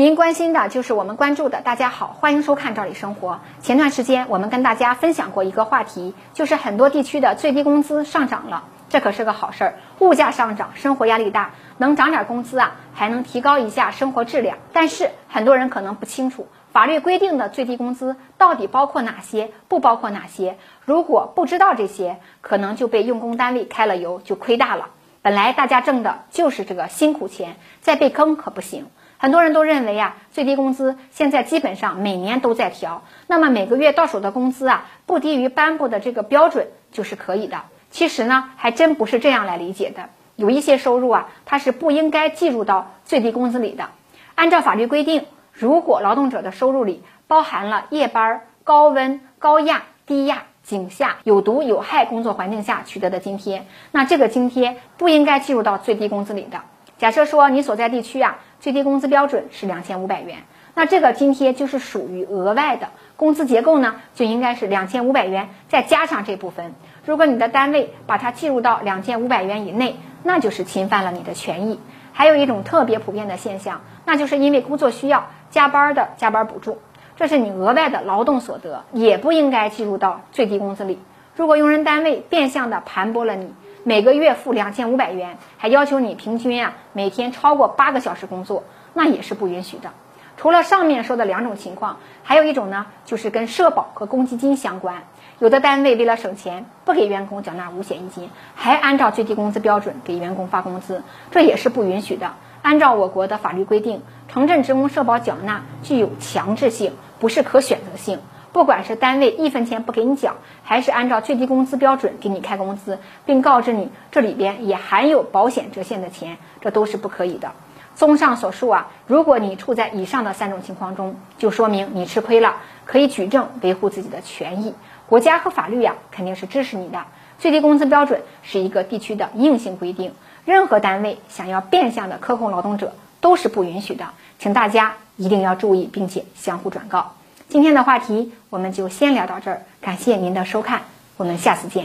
您关心的就是我们关注的。大家好，欢迎收看《赵理生活》。前段时间我们跟大家分享过一个话题，就是很多地区的最低工资上涨了，这可是个好事儿。物价上涨，生活压力大，能涨点工资啊，还能提高一下生活质量。但是很多人可能不清楚，法律规定的最低工资到底包括哪些，不包括哪些。如果不知道这些，可能就被用工单位开了油，就亏大了。本来大家挣的就是这个辛苦钱，再被坑可不行。很多人都认为啊，最低工资现在基本上每年都在调，那么每个月到手的工资啊，不低于颁布的这个标准就是可以的。其实呢，还真不是这样来理解的。有一些收入啊，它是不应该计入到最低工资里的。按照法律规定，如果劳动者的收入里包含了夜班、高温、高压、低压。井下有毒有害工作环境下取得的津贴，那这个津贴不应该计入到最低工资里的。假设说你所在地区啊，最低工资标准是两千五百元，那这个津贴就是属于额外的工资结构呢，就应该是两千五百元再加上这部分。如果你的单位把它计入到两千五百元以内，那就是侵犯了你的权益。还有一种特别普遍的现象，那就是因为工作需要加班的加班补助。这是你额外的劳动所得，也不应该计入到最低工资里。如果用人单位变相的盘剥了你，每个月付两千五百元，还要求你平均啊每天超过八个小时工作，那也是不允许的。除了上面说的两种情况，还有一种呢，就是跟社保和公积金相关。有的单位为了省钱，不给员工缴纳五险一金，还按照最低工资标准给员工发工资，这也是不允许的。按照我国的法律规定，城镇职工社保缴纳具有强制性。不是可选择性，不管是单位一分钱不给你缴，还是按照最低工资标准给你开工资，并告知你这里边也含有保险折现的钱，这都是不可以的。综上所述啊，如果你处在以上的三种情况中，就说明你吃亏了，可以举证维护自己的权益。国家和法律呀，肯定是支持你的。最低工资标准是一个地区的硬性规定，任何单位想要变相的克扣劳动者都是不允许的，请大家。一定要注意，并且相互转告。今天的话题我们就先聊到这儿，感谢您的收看，我们下次见。